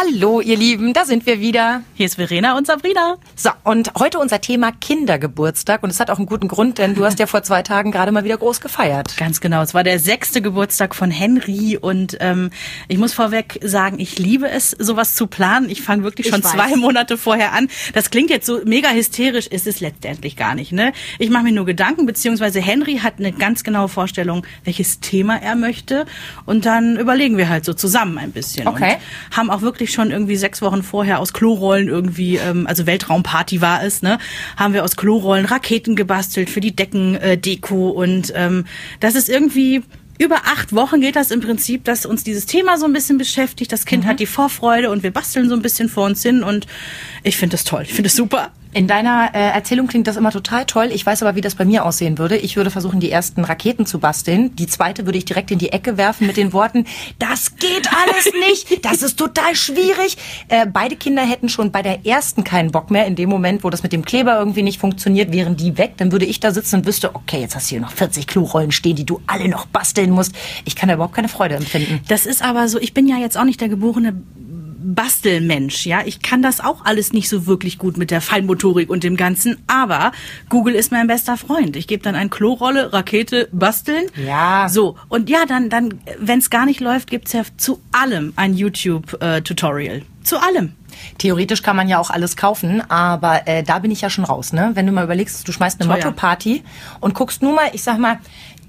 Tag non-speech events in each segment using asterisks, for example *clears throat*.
Hallo, ihr Lieben, da sind wir wieder. Hier ist Verena und Sabrina. So, und heute unser Thema Kindergeburtstag. Und es hat auch einen guten Grund, denn du hast ja vor zwei Tagen gerade mal wieder groß gefeiert. Ganz genau. Es war der sechste Geburtstag von Henry. Und ähm, ich muss vorweg sagen, ich liebe es, sowas zu planen. Ich fange wirklich schon zwei Monate vorher an. Das klingt jetzt so mega hysterisch, ist es letztendlich gar nicht. Ne? Ich mache mir nur Gedanken, beziehungsweise Henry hat eine ganz genaue Vorstellung, welches Thema er möchte. Und dann überlegen wir halt so zusammen ein bisschen. Okay. Und haben auch wirklich schon irgendwie sechs Wochen vorher aus Klorollen irgendwie, ähm, also Weltraumparty war es, ne, haben wir aus Klorollen Raketen gebastelt für die Deckendeko und ähm, das ist irgendwie über acht Wochen geht das im Prinzip, dass uns dieses Thema so ein bisschen beschäftigt. Das Kind mhm. hat die Vorfreude und wir basteln so ein bisschen vor uns hin und ich finde das toll. Ich finde es super. In deiner äh, Erzählung klingt das immer total toll. Ich weiß aber, wie das bei mir aussehen würde. Ich würde versuchen, die ersten Raketen zu basteln. Die zweite würde ich direkt in die Ecke werfen mit den Worten, das geht alles nicht, das ist total schwierig. Äh, beide Kinder hätten schon bei der ersten keinen Bock mehr. In dem Moment, wo das mit dem Kleber irgendwie nicht funktioniert, wären die weg. Dann würde ich da sitzen und wüsste, okay, jetzt hast du hier noch 40 Klorollen stehen, die du alle noch basteln musst. Ich kann da überhaupt keine Freude empfinden. Das ist aber so, ich bin ja jetzt auch nicht der geborene Bastelmensch, ja. Ich kann das auch alles nicht so wirklich gut mit der Feinmotorik und dem Ganzen, aber Google ist mein bester Freund. Ich gebe dann ein Klorolle, Rakete, basteln. Ja. So. Und ja, dann, dann, wenn es gar nicht läuft, gibt's ja zu allem ein YouTube-Tutorial. zu allem. Theoretisch kann man ja auch alles kaufen, aber äh, da bin ich ja schon raus, ne? Wenn du mal überlegst, du schmeißt eine Motto-Party und guckst nur mal, ich sag mal,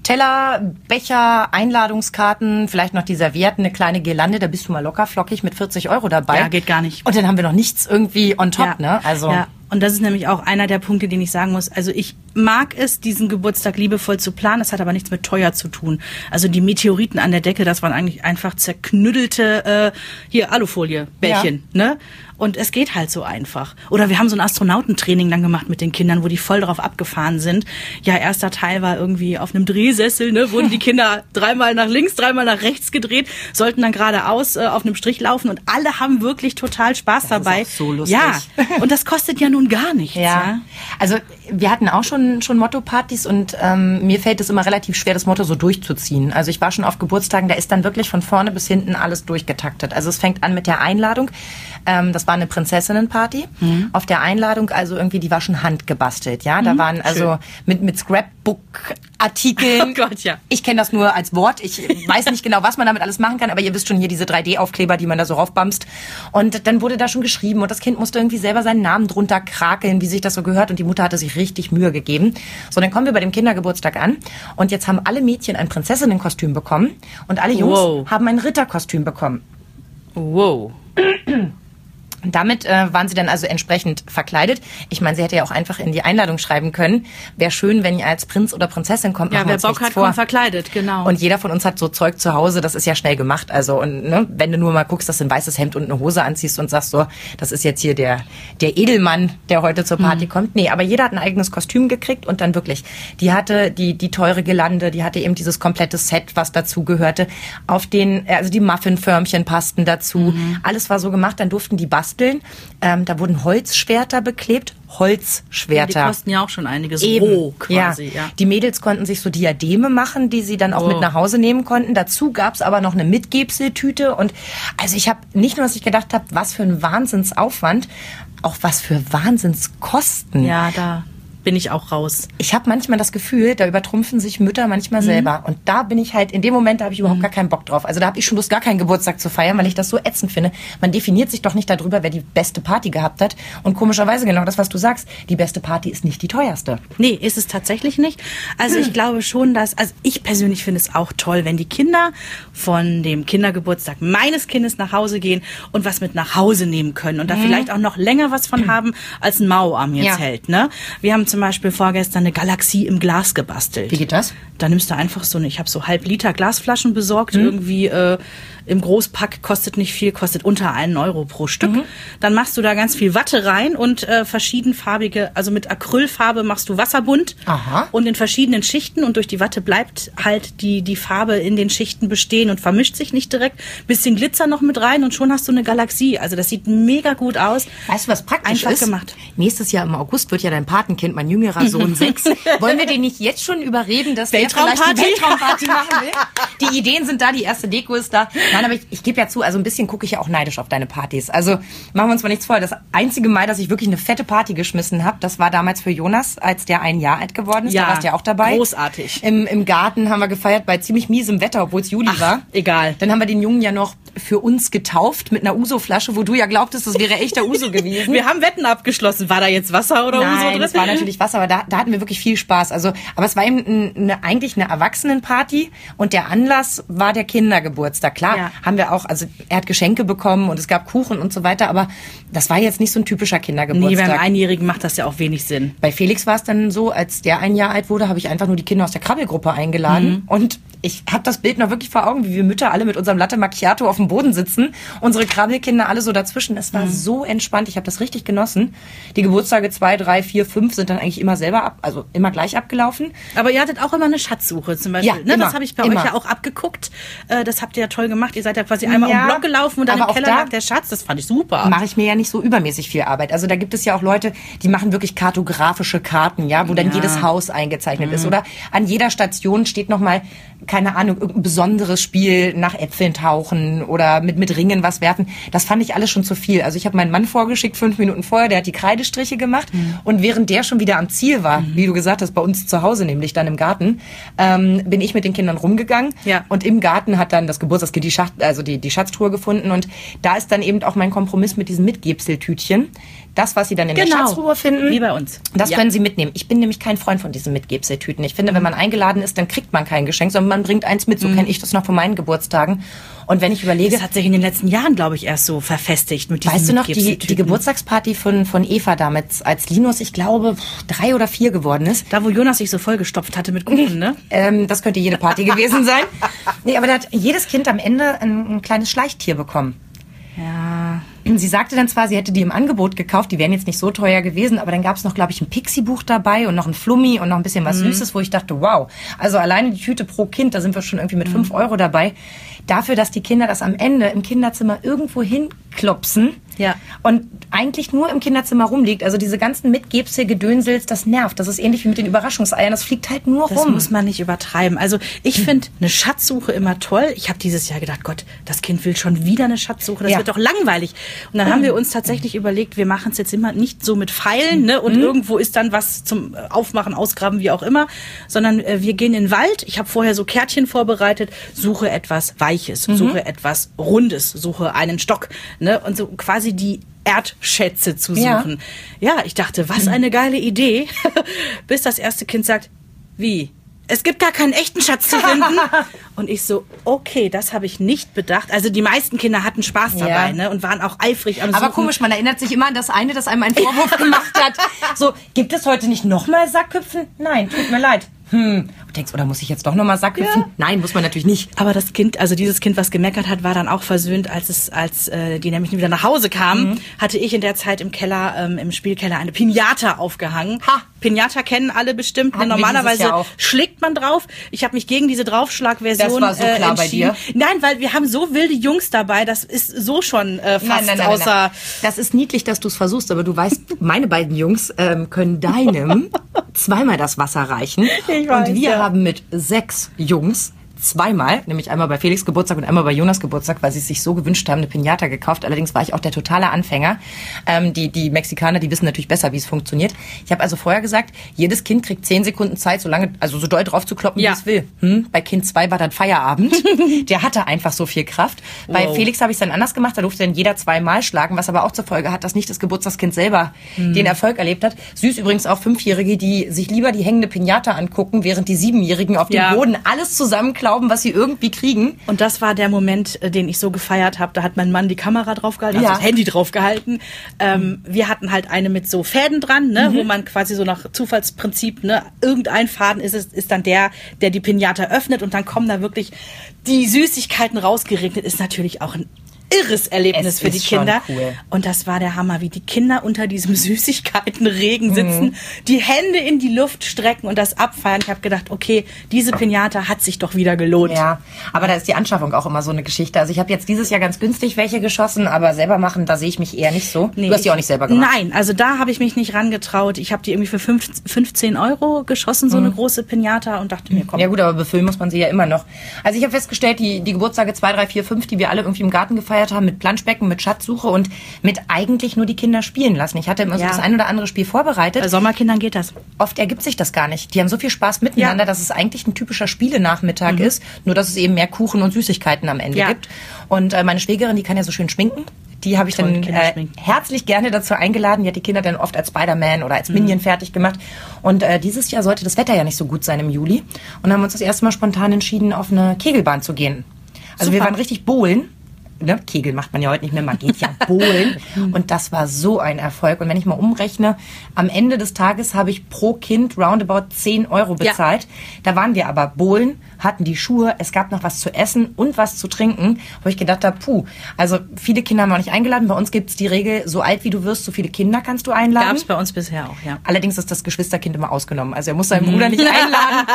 Teller, Becher, Einladungskarten, vielleicht noch die Servietten, eine kleine Girlande, da bist du mal locker flockig mit 40 Euro dabei. Ja, geht gar nicht. Und dann haben wir noch nichts irgendwie on top, ja. ne? Also. Ja. Und das ist nämlich auch einer der Punkte, den ich sagen muss. Also ich mag es, diesen Geburtstag liebevoll zu planen. Das hat aber nichts mit teuer zu tun. Also die Meteoriten an der Decke, das waren eigentlich einfach zerknüddelte äh, hier Alufolie Bällchen, ja. ne? Und es geht halt so einfach. Oder wir haben so ein Astronautentraining dann gemacht mit den Kindern, wo die voll drauf abgefahren sind. Ja, erster Teil war irgendwie auf einem Drehsessel, ne, wurden die Kinder *laughs* dreimal nach links, dreimal nach rechts gedreht, sollten dann geradeaus äh, auf einem Strich laufen und alle haben wirklich total Spaß das dabei. Ist auch so lustig. Ja, und das kostet ja nun gar nichts. Ja. ja. Also wir hatten auch schon schon Motto-Partys und ähm, mir fällt es immer relativ schwer, das Motto so durchzuziehen. Also ich war schon auf Geburtstagen, da ist dann wirklich von vorne bis hinten alles durchgetaktet. Also es fängt an mit der Einladung. Ähm, das war eine Prinzessinnenparty. Mhm. Auf der Einladung, also irgendwie, die war schon handgebastelt, ja. Da mhm, waren also mit, mit Scrapbook-Artikeln. *laughs* Oh Gott, ja. Ich kenne das nur als Wort. Ich weiß nicht genau, was man damit alles machen kann, aber ihr wisst schon hier diese 3D-Aufkleber, die man da so raufbamst. Und dann wurde da schon geschrieben und das Kind musste irgendwie selber seinen Namen drunter krakeln, wie sich das so gehört. Und die Mutter hatte sich richtig Mühe gegeben. So, dann kommen wir bei dem Kindergeburtstag an und jetzt haben alle Mädchen ein Prinzessinnenkostüm bekommen und alle Jungs wow. haben ein Ritterkostüm bekommen. Wow. Und damit äh, waren sie dann also entsprechend verkleidet. Ich meine, sie hätte ja auch einfach in die Einladung schreiben können. Wäre schön, wenn ihr als Prinz oder Prinzessin kommt. Ja, wer Bock hat, vor. kommt verkleidet, genau. Und jeder von uns hat so Zeug zu Hause. Das ist ja schnell gemacht. Also und ne, wenn du nur mal guckst, dass du ein weißes Hemd und eine Hose anziehst und sagst so, das ist jetzt hier der der Edelmann, der heute zur Party mhm. kommt. Nee, aber jeder hat ein eigenes Kostüm gekriegt und dann wirklich. Die hatte die die teure Gelande, die hatte eben dieses komplette Set, was dazu gehörte. Auf den also die Muffinförmchen passten dazu. Mhm. Alles war so gemacht. Dann durften die basteln basteln. Ähm, da wurden Holzschwerter beklebt. Holzschwerter. Ja, die kosten ja auch schon einiges Eben. roh quasi. Ja. ja. Die Mädels konnten sich so Diademe machen, die sie dann auch oh. mit nach Hause nehmen konnten. Dazu gab's aber noch eine Mitgebseltüte. Und also ich habe nicht nur, dass ich gedacht habe, was für ein Wahnsinnsaufwand, auch was für Wahnsinnskosten. Ja, da bin ich auch raus. Ich habe manchmal das Gefühl, da übertrumpfen sich Mütter manchmal mhm. selber. Und da bin ich halt, in dem Moment, da habe ich überhaupt mhm. gar keinen Bock drauf. Also da habe ich schon Lust, gar keinen Geburtstag zu feiern, weil ich das so ätzend finde. Man definiert sich doch nicht darüber, wer die beste Party gehabt hat. Und komischerweise genau das, was du sagst, die beste Party ist nicht die teuerste. Nee, ist es tatsächlich nicht. Also ich *clears throat* glaube schon, dass, also ich persönlich finde es auch toll, wenn die Kinder von dem Kindergeburtstag meines Kindes nach Hause gehen und was mit nach Hause nehmen können und da mhm. vielleicht auch noch länger was von *clears throat* haben, als ein Mauarm jetzt ja. hält. Ne? Wir haben zum Beispiel vorgestern eine Galaxie im Glas gebastelt. Wie geht das? Da nimmst du einfach so eine, ich habe so halb Liter Glasflaschen besorgt, mhm. irgendwie äh, im Großpack, kostet nicht viel, kostet unter einen Euro pro Stück. Mhm. Dann machst du da ganz viel Watte rein und äh, verschiedenfarbige, also mit Acrylfarbe machst du Wasserbunt Aha. und in verschiedenen Schichten und durch die Watte bleibt halt die, die Farbe in den Schichten bestehen und vermischt sich nicht direkt. Bisschen Glitzer noch mit rein und schon hast du eine Galaxie. Also das sieht mega gut aus. Weißt du, was praktisch Einfach ist? gemacht. Nächstes Jahr im August wird ja dein Patenkind mein jüngerer Sohn sechs. *laughs* Wollen wir den nicht jetzt schon überreden, dass der vielleicht Weltraumparty? eine Weltraumparty machen will? Die Ideen sind da, die erste Deko ist da. Nein, aber ich, ich gebe ja zu, also ein bisschen gucke ich ja auch neidisch auf deine Partys. Also machen wir uns mal nichts vor. Das einzige Mal, dass ich wirklich eine fette Party geschmissen habe, das war damals für Jonas, als der ein Jahr alt geworden ist. Ja, da warst du ja auch dabei. großartig. Im, Im Garten haben wir gefeiert bei ziemlich miesem Wetter, obwohl es Juli war. egal. Dann haben wir den Jungen ja noch für uns getauft mit einer Uso-Flasche, wo du ja glaubtest, das wäre echter Uso gewesen. Wir haben Wetten abgeschlossen. War da jetzt Wasser oder Nein, Uso drin? es war natürlich Wasser, aber da, da hatten wir wirklich viel Spaß. Also, aber es war eben ein- eine, eigentlich eine Erwachsenenparty und der Anlass war der Kindergeburtstag. Klar, Ja. haben wir auch, also er hat Geschenke bekommen und es gab Kuchen und so weiter, aber das war jetzt nicht so ein typischer Nee, Kindergeburtstag. beim Einjährigen macht das ja auch wenig Sinn. Bei Felix war es dann so, als der ein Jahr alt wurde, habe ich einfach nur die Kinder aus der Krabbelgruppe eingeladen. Und ich habe das Bild noch wirklich vor Augen, wie wir Mütter alle mit unserem Latte Macchiato auf dem Boden sitzen, unsere Krabbelkinder alle so dazwischen. Es war so entspannt, ich habe das richtig genossen. Die Geburtstage zwei, drei, vier, fünf sind dann eigentlich immer selber ab, also immer gleich abgelaufen. Aber ihr hattet auch immer eine Schatzsuche zum Beispiel. Ja, ne? immer, Das habe ich bei immer. euch ja auch abgeguckt. Äh, Das habt ihr ja toll gemacht. Ihr seid ja quasi einmal Ja, um den Block gelaufen und dann im Keller da lag der Schatz. Das fand ich super. mache ich mir ja nicht so übermäßig viel Arbeit. Also da gibt es ja auch Leute, die machen wirklich kartografische Karten, ja, wo dann Ja. jedes Haus eingezeichnet ist. Oder an jeder Station steht nochmal, keine Ahnung, irgendein besonderes Spiel nach Äpfeln tauchen oder mit, mit Ringen was werfen. Das fand ich alles schon zu viel. Also ich habe meinen Mann vorgeschickt, fünf Minuten vorher, der hat die Kreidestriche gemacht. Und während der schon wieder am Ziel war, wie du gesagt hast, bei uns zu Hause, nämlich dann im Garten, ähm, bin ich mit den Kindern rumgegangen. Ja. Und im Garten hat dann das Geburtstagskind die, Schacht, also die, die Schatztruhe gefunden. Und da ist dann eben auch mein Kompromiss mit diesen Mitgebseltütchen. Das, was sie dann in der Genau. Schatztruhe finden. Wie bei uns. Das Ja. können sie mitnehmen. Ich bin nämlich kein Freund von diesen Mitgebseltüten. Ich finde, wenn man eingeladen ist, dann kriegt man kein Geschenk, sondern man bringt eins mit. So kenne ich das noch von meinen Geburtstagen. Und wenn ich überlege, Das hat sich in den letzten Jahren, glaube ich, erst so verfestigt mit diesen Weißt du noch, die, die. Geburtstagsparty von, von Eva damals, als Linus, ich glaube, drei oder vier geworden ist? Da, wo Jonas sich so vollgestopft hatte mit Kuchen, ne? *laughs* Ähm, das könnte jede Party gewesen sein. *laughs* Nee, aber da hat jedes Kind am Ende ein, ein kleines Schleichtier bekommen. Sie sagte dann zwar, sie hätte die im Angebot gekauft, die wären jetzt nicht so teuer gewesen, aber dann gab es noch, glaube ich, ein Pixie-Buch dabei und noch ein Flummi und noch ein bisschen was Süßes, wo ich dachte, wow, also alleine die Tüte pro Kind, da sind wir schon irgendwie mit fünf Euro dabei. Dafür, dass die Kinder das am Ende im Kinderzimmer irgendwo hinklopsen Ja. und eigentlich nur im Kinderzimmer rumliegt. Also diese ganzen Mitgebsel-Gedönsels, das nervt. Das ist ähnlich wie mit den Überraschungseiern, das fliegt halt nur Das rum. muss man nicht übertreiben. Also ich finde eine Schatzsuche immer toll. Ich habe dieses Jahr gedacht, Gott, das Kind will schon wieder eine Schatzsuche. Das Ja. wird doch langweilig. Und dann haben wir uns tatsächlich überlegt, wir machen es jetzt immer nicht so mit Pfeilen ne? Mhm. und irgendwo ist dann was zum äh, Aufmachen, Ausgraben, wie auch immer, sondern äh, wir gehen in den Wald. Ich habe vorher so Kärtchen vorbereitet, suche etwas Weiches, Mhm. suche etwas Rundes, suche einen Stock ne? und so quasi die Erdschätze zu Ja. suchen. Ja, ich dachte, was eine geile Idee, *laughs* bis das erste Kind sagt, wie? Es gibt gar keinen echten Schatz zu finden. *laughs* Und ich so, okay, das habe ich nicht bedacht. Also die meisten Kinder hatten Spaß dabei Ja. ne, und waren auch eifrig am Aber Suchen. komisch, man erinnert sich immer an das eine, das einem einen Vorwurf gemacht hat. *laughs* So, gibt es heute nicht nochmal Sackhüpfen? Nein, tut mir leid. Hm. Du denkst, oder muss ich jetzt doch nochmal Sackhüpfen? Nein, muss man natürlich nicht. Aber das Kind, also dieses Kind, was gemeckert hat, war dann auch versöhnt, als es, als äh, die nämlich wieder nach Hause kamen, Mhm. hatte ich in der Zeit im Keller, ähm, im Spielkeller eine Pinata aufgehangen. Ha! Pinata kennen alle bestimmt. Ne? Hatten Normalerweise schlägt man drauf. Ich habe mich gegen diese Draufschlagversion Das war so klar äh, bei entschieden. dir. Nein, weil wir haben so wilde Jungs dabei. Das ist so schon äh, fast außer. Das ist niedlich, dass du es versuchst, aber du weißt, *laughs* meine beiden Jungs ähm, können deinem *laughs* zweimal das Wasser reichen. Ich weiß, und wir ja. Haben mit sechs Jungs zweimal, nämlich einmal bei Felix Geburtstag und einmal bei Jonas Geburtstag, weil sie es sich so gewünscht haben, eine Pinata gekauft. Allerdings war ich auch der totale Anfänger. Ähm, die, die Mexikaner, die wissen natürlich besser, wie es funktioniert. Ich habe also vorher gesagt, jedes Kind kriegt zehn Sekunden Zeit, so lange, also so doll drauf zu kloppen, Ja. wie es will. Hm? Bei Kind zwei war dann Feierabend. *laughs* der hatte einfach so viel Kraft. Bei Wow. Felix habe ich es dann anders gemacht. Da durfte dann jeder zweimal schlagen, was aber auch zur Folge hat, dass nicht das Geburtstagskind selber Mhm. den Erfolg erlebt hat. Süß übrigens auch Fünfjährige, die sich lieber die hängende Pinata angucken, während die Siebenjährigen auf dem Ja. Boden alles zusammenklauben, was sie irgendwie kriegen. Und das war der Moment, äh, den ich so gefeiert habe. Da hat mein Mann die Kamera draufgehalten, also Ja. das Handy draufgehalten. Ähm, wir hatten halt eine mit so Fäden dran, ne, wo man quasi so nach Zufallsprinzip, ne, irgendein Faden ist es, ist dann der, der die Pinata öffnet und dann kommen da wirklich die Süßigkeiten rausgeregnet. Ist natürlich auch ein irres Erlebnis Es für die Kinder. cool. Und das war der Hammer, wie die Kinder unter diesem *laughs* Süßigkeitenregen Mhm. sitzen, die Hände in die Luft strecken und das abfeiern. Ich habe gedacht, okay, diese Pinata hat sich doch wieder gelohnt. Ja, aber da ist die Anschaffung auch immer so eine Geschichte. Also ich habe jetzt dieses Jahr ganz günstig welche geschossen, aber selber machen, da sehe ich mich eher nicht so. du hast die auch nicht selber gemacht. Nein, also da habe ich mich nicht rangetraut. Ich habe die irgendwie für fünf- 15 Euro geschossen, so eine große Pinata und dachte mir, komm. Mhm. Ja gut, aber befüllen muss man sie ja immer noch. Also ich habe festgestellt, die, die Geburtstage 2, 3, 4, 5, die wir alle irgendwie im Garten gefeiert haben, mit Planschbecken, mit Schatzsuche und mit eigentlich nur die Kinder spielen lassen. Ich hatte immer so Ja. das ein oder andere Spiel vorbereitet. Bei Sommerkindern geht das. Oft ergibt sich das gar nicht. Die haben so viel Spaß miteinander, Ja. dass es eigentlich ein typischer Spielenachmittag ist, nur dass es eben mehr Kuchen und Süßigkeiten am Ende Ja. gibt. Und äh, meine Schwägerin, die kann ja so schön schminken. Die habe ich Toll, dann äh, herzlich gerne dazu eingeladen. Die hat die Kinder dann oft als Spider-Man oder als Minion Mhm. fertig gemacht. Und äh, dieses Jahr sollte das Wetter ja nicht so gut sein im Juli. Und haben uns das erste Mal spontan entschieden, auf eine Kegelbahn zu gehen. Also wir Super. waren richtig bowlen. Ne? Kegel macht man ja heute nicht mehr, man geht ja *laughs* bowlen. Und das war so ein Erfolg. Und wenn ich mal umrechne, am Ende des Tages habe ich pro Kind roundabout 10 Euro Ja. bezahlt. Da waren wir aber bowlen, hatten die Schuhe, es gab noch was zu essen und was zu trinken, wo ich gedacht habe, puh, also viele Kinder haben wir nicht eingeladen. Bei uns gibt es die Regel, so alt wie du wirst, so viele Kinder kannst du einladen. Gab es bei uns bisher auch, ja. Allerdings ist das Geschwisterkind immer ausgenommen. Also er muss seinen Bruder nicht *laughs* einladen.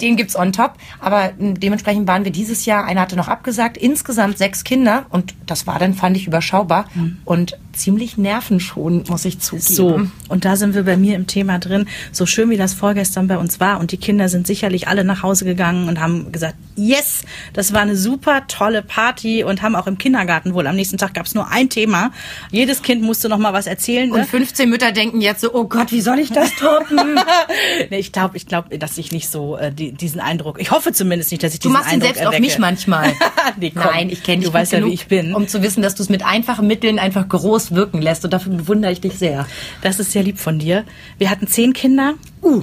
Den gibt's on top. Aber m, dementsprechend waren wir dieses Jahr, einer hatte noch abgesagt, insgesamt sechs Kinder. Und das war dann, fand ich, überschaubar und ziemlich nervenschonend, muss ich zugeben. So, und da sind wir bei mir im Thema drin. So schön wie das vorgestern bei uns war und die Kinder sind sicherlich alle nach Hause gegangen und haben gesagt, yes, das war eine super tolle Party und haben auch im Kindergarten wohl am nächsten Tag gab es nur ein Thema. Jedes Kind musste noch mal was erzählen. Und Ne? 15 Mütter denken jetzt so, oh Gott, wie soll ich das toppen? *laughs* nee, ich glaube, ich glaube, dass ich nicht so äh, die, diesen Eindruck. Ich hoffe zumindest nicht, dass ich Du diesen machst ihn Eindruck selbst auf erwecke. mich manchmal. *laughs* nee, komm, Nein, ich kenne dich Du weißt ja, wie ich bin. Um zu wissen, dass du es mit einfachen Mitteln einfach groß wirken lässt. Und dafür bewundere ich dich sehr. Das ist sehr lieb von dir. Wir hatten zehn Kinder. Uh.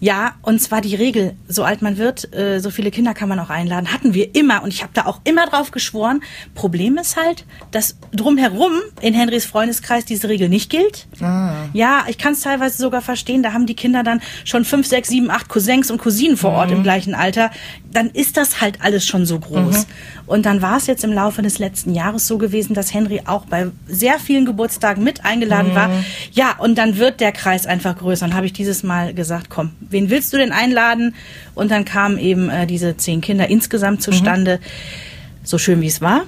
Ja, und zwar die Regel, so alt man wird, äh, so viele Kinder kann man auch einladen. Hatten wir immer und ich habe da auch immer drauf geschworen. Problem ist halt, dass drumherum in Henrys Freundeskreis diese Regel nicht gilt. Ja, ich kann es teilweise sogar verstehen. Da haben die Kinder dann schon fünf, sechs, sieben, acht Cousins und Cousinen vor Ort im gleichen Alter. Dann ist das halt alles schon so groß. Und dann war es jetzt im Laufe des letzten Jahres so gewesen, dass Henry auch bei sehr vielen Geburtstagen mit eingeladen war. Ja, und dann wird der Kreis einfach größer. Und habe ich dieses Mal gesagt, komm, wen willst du denn einladen? Und dann kamen eben äh, diese zehn Kinder insgesamt zustande. So schön wie es war.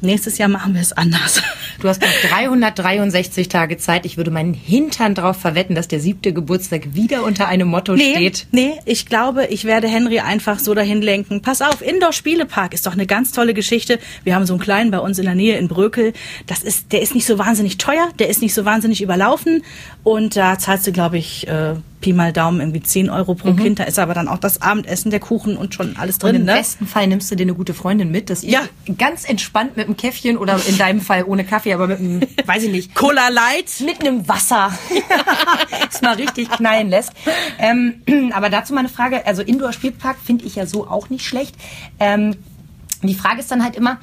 Nächstes Jahr machen wir es anders. *laughs* Du hast noch 363 Tage Zeit. Ich würde meinen Hintern drauf verwetten, dass der siebte Geburtstag wieder unter einem Motto Nee, steht. nee, ich glaube, ich werde Henry einfach so dahin lenken. Pass auf, Indoor-Spielepark ist doch eine ganz tolle Geschichte. Wir haben so einen kleinen bei uns in der Nähe in Brökel. Das ist, der ist nicht so wahnsinnig teuer, der ist nicht so wahnsinnig überlaufen. Und da zahlst du, glaube ich, äh, Pi mal Daumen irgendwie 10 Euro pro Kind. Da ist aber dann auch das Abendessen, der Kuchen und schon alles Und drin. im Ne? besten Fall nimmst du dir eine gute Freundin mit, dass ihr Ja. ganz entspannt mit einem Käffchen oder in deinem Fall ohne Kaffee, aber mit einem, *laughs* weiß ich nicht, Cola Light. mit einem Wasser *laughs* es mal richtig knallen lässt. Ähm, *clears throat* aber dazu mal eine Frage. Also Indoor-Spielpark finde ich ja so auch nicht schlecht. Ähm, die Frage ist dann halt immer,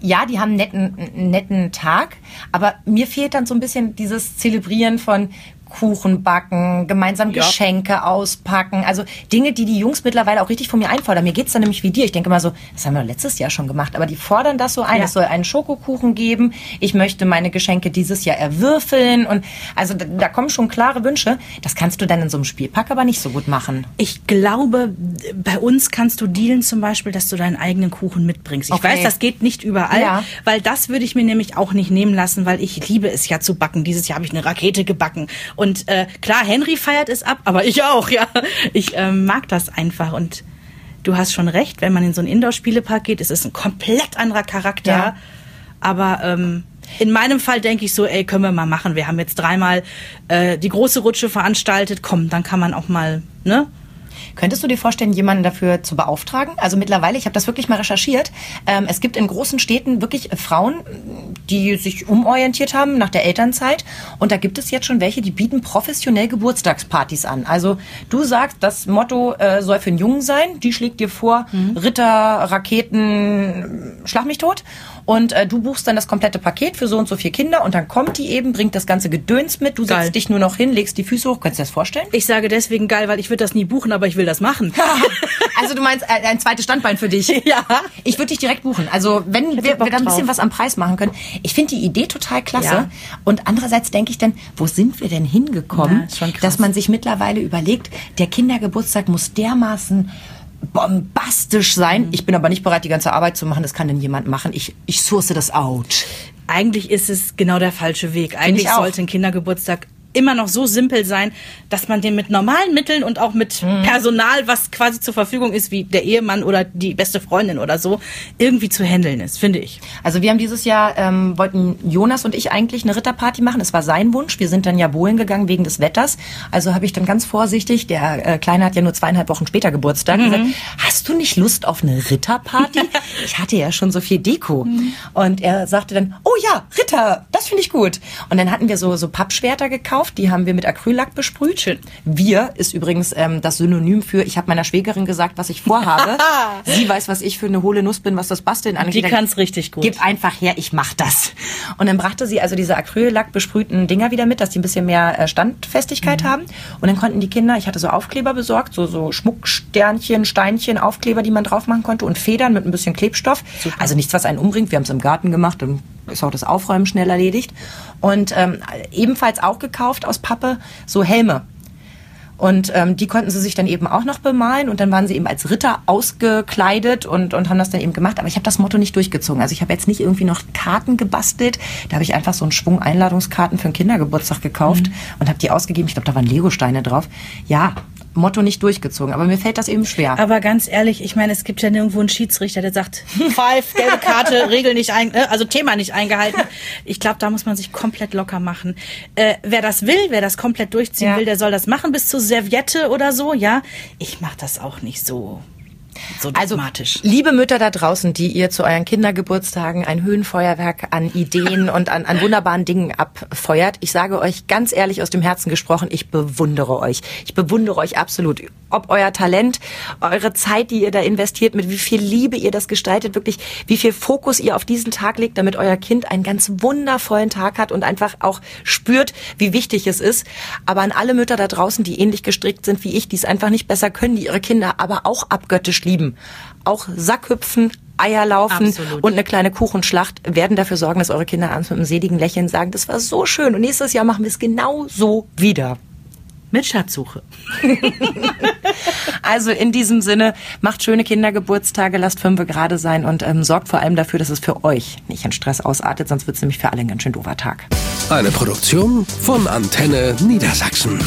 ja, die haben einen netten, einen netten Tag, aber mir fehlt dann so ein bisschen dieses Zelebrieren von Kuchen backen, gemeinsam Ja. Geschenke auspacken. Also Dinge, die die Jungs mittlerweile auch richtig von mir einfordern. Mir geht's dann nämlich wie dir. Ich denke mal so, das haben wir letztes Jahr schon gemacht, aber die fordern das so ein. Ja. Es soll einen Schokokuchen geben. Ich möchte meine Geschenke dieses Jahr erwürfeln. Und also da, da kommen schon klare Wünsche. Das kannst du dann in so einem Spielpack aber nicht so gut machen. Ich glaube, bei uns kannst du dealen zum Beispiel, dass du deinen eigenen Kuchen mitbringst. Ich Okay. weiß, das geht nicht überall, Ja. weil das würde ich mir nämlich auch nicht nehmen lassen, weil ich liebe es ja zu backen. Dieses Jahr habe ich eine Rakete gebacken. Und äh, klar, Henry feiert es ab, aber ich auch, *laughs* ja. Ich ähm, mag das einfach und du hast schon recht, wenn man in so einen Indoor-Spielepark geht, ist es ein komplett anderer Charakter. Ja. Aber ähm, in meinem Fall denke ich so, ey, können wir mal machen. Wir haben jetzt dreimal äh, die große Rutsche veranstaltet. Komm, dann kann man auch mal, ne? Könntest du dir vorstellen, jemanden dafür zu beauftragen? Also mittlerweile, ich habe das wirklich mal recherchiert. Ähm, es gibt in großen Städten wirklich Frauen, die sich umorientiert haben nach der Elternzeit. Und da gibt es jetzt schon welche, die bieten professionell Geburtstagspartys an. Also du sagst, das Motto äh, soll für einen Jungen sein. Die schlägt dir vor, Ritter, Raketen, Schlag mich tot. Und äh, du buchst dann das komplette Paket für so und so viele Kinder und dann kommt die eben, bringt das ganze Gedöns mit. Du Geil. setzt dich nur noch hin, legst die Füße hoch. Kannst du dir das vorstellen? Ich sage deswegen geil, weil ich würde das nie buchen, aber ich will das machen. *laughs* Also du meinst äh, ein zweites Standbein für dich? *laughs* Ja. Ich würde dich direkt buchen. Also wenn wir, wir da ein bisschen was am Preis machen können. Ich finde die Idee total klasse. Ja. Und andererseits denke ich dann, wo sind wir denn hingekommen, krass. dass man sich mittlerweile überlegt, der Kindergeburtstag muss dermaßen bombastisch sein. Mhm. Ich bin aber nicht bereit, die ganze Arbeit zu machen. Das kann denn jemand machen. Ich, ich source das out. Eigentlich ist es genau der falsche Weg. Eigentlich sollte ein Kindergeburtstag immer noch so simpel sein, dass man den mit normalen Mitteln und auch mit Mhm. Personal, was quasi zur Verfügung ist, wie der Ehemann oder die beste Freundin oder so, irgendwie zu handeln ist, finde ich. Also wir haben dieses Jahr, ähm, wollten Jonas und ich eigentlich eine Ritterparty machen. Das war sein Wunsch. Wir sind dann ja bohlen gegangen wegen des Wetters. Also habe ich dann ganz vorsichtig, der äh, Kleine hat ja nur zweieinhalb Wochen später Geburtstag, gesagt, hast du nicht Lust auf eine Ritterparty? *laughs* ich hatte ja schon so viel Deko. Und er sagte dann, oh ja, Ritter, das finde ich gut. Und dann hatten wir so, so Pappschwerter gekauft, die haben wir mit Acryllack besprüht. Schön. Wir ist übrigens ähm, das Synonym für, ich habe meiner Schwägerin gesagt, was ich vorhabe. *laughs* Sie weiß, was ich für eine hohle Nuss bin, was das Basteln angeht. Die kann's richtig gut. Gib einfach her, ich mach das. Und dann brachte sie also diese Acryllack besprühten Dinger wieder mit, dass die ein bisschen mehr äh, Standfestigkeit haben. Und dann konnten die Kinder, ich hatte so Aufkleber besorgt, so, so Schmucksternchen, Steinchen, Aufkleber, die man drauf machen konnte und Federn mit ein bisschen Klebstoff. Also nichts, was einen umbringt. Wir haben es im Garten gemacht, dann ist auch das Aufräumen schnell erledigt. Und ähm, ebenfalls auch gekauft aus Pappe so Helme. Und ähm, die konnten sie sich dann eben auch noch bemalen und dann waren sie eben als Ritter ausgekleidet und, und haben das dann eben gemacht. Aber ich habe das Motto nicht durchgezogen. Also ich habe jetzt nicht irgendwie noch Karten gebastelt. Da habe ich einfach so einen Schwung Einladungskarten für einen Kindergeburtstag gekauft und habe die ausgegeben. Ich glaube, da waren Legosteine drauf. Ja, Motto nicht durchgezogen. Aber mir fällt das eben schwer. Aber ganz ehrlich, ich meine, es gibt ja nirgendwo einen Schiedsrichter, der sagt, *laughs* Five, gelbe Karte, *laughs* Regel nicht ein, äh, also Thema nicht eingehalten. Ich glaube, da muss man sich komplett locker machen. Äh, wer das will, wer das komplett durchziehen Ja. will, der soll das machen bis zur Serviette oder so, ja. Ich mache das auch nicht so, so Also, dogmatisch. liebe Mütter da draußen, die ihr zu euren Kindergeburtstagen ein Höhenfeuerwerk an Ideen und an, an wunderbaren Dingen abfeuert, ich sage euch ganz ehrlich aus dem Herzen gesprochen, ich bewundere euch. Ich bewundere euch absolut. Ob euer Talent, eure Zeit, die ihr da investiert, mit wie viel Liebe ihr das gestaltet, wirklich, wie viel Fokus ihr auf diesen Tag legt, damit euer Kind einen ganz wundervollen Tag hat und einfach auch spürt, wie wichtig es ist. Aber an alle Mütter da draußen, die ähnlich gestrickt sind wie ich, die es einfach nicht besser können, die ihre Kinder aber auch abgöttisch lieben. Auch Sackhüpfen, Eier laufen Absolut. und eine kleine Kuchenschlacht werden dafür sorgen, dass eure Kinder abends mit einem seligen Lächeln sagen, das war so schön und nächstes Jahr machen wir es genau so wieder. Mit Schatzsuche. *laughs* Also in diesem Sinne, macht schöne Kindergeburtstage, lasst fünf gerade sein und ähm, sorgt vor allem dafür, dass es für euch nicht in Stress ausartet, sonst wird es nämlich für alle ein ganz schön doofer Tag. Eine Produktion von Antenne Niedersachsen.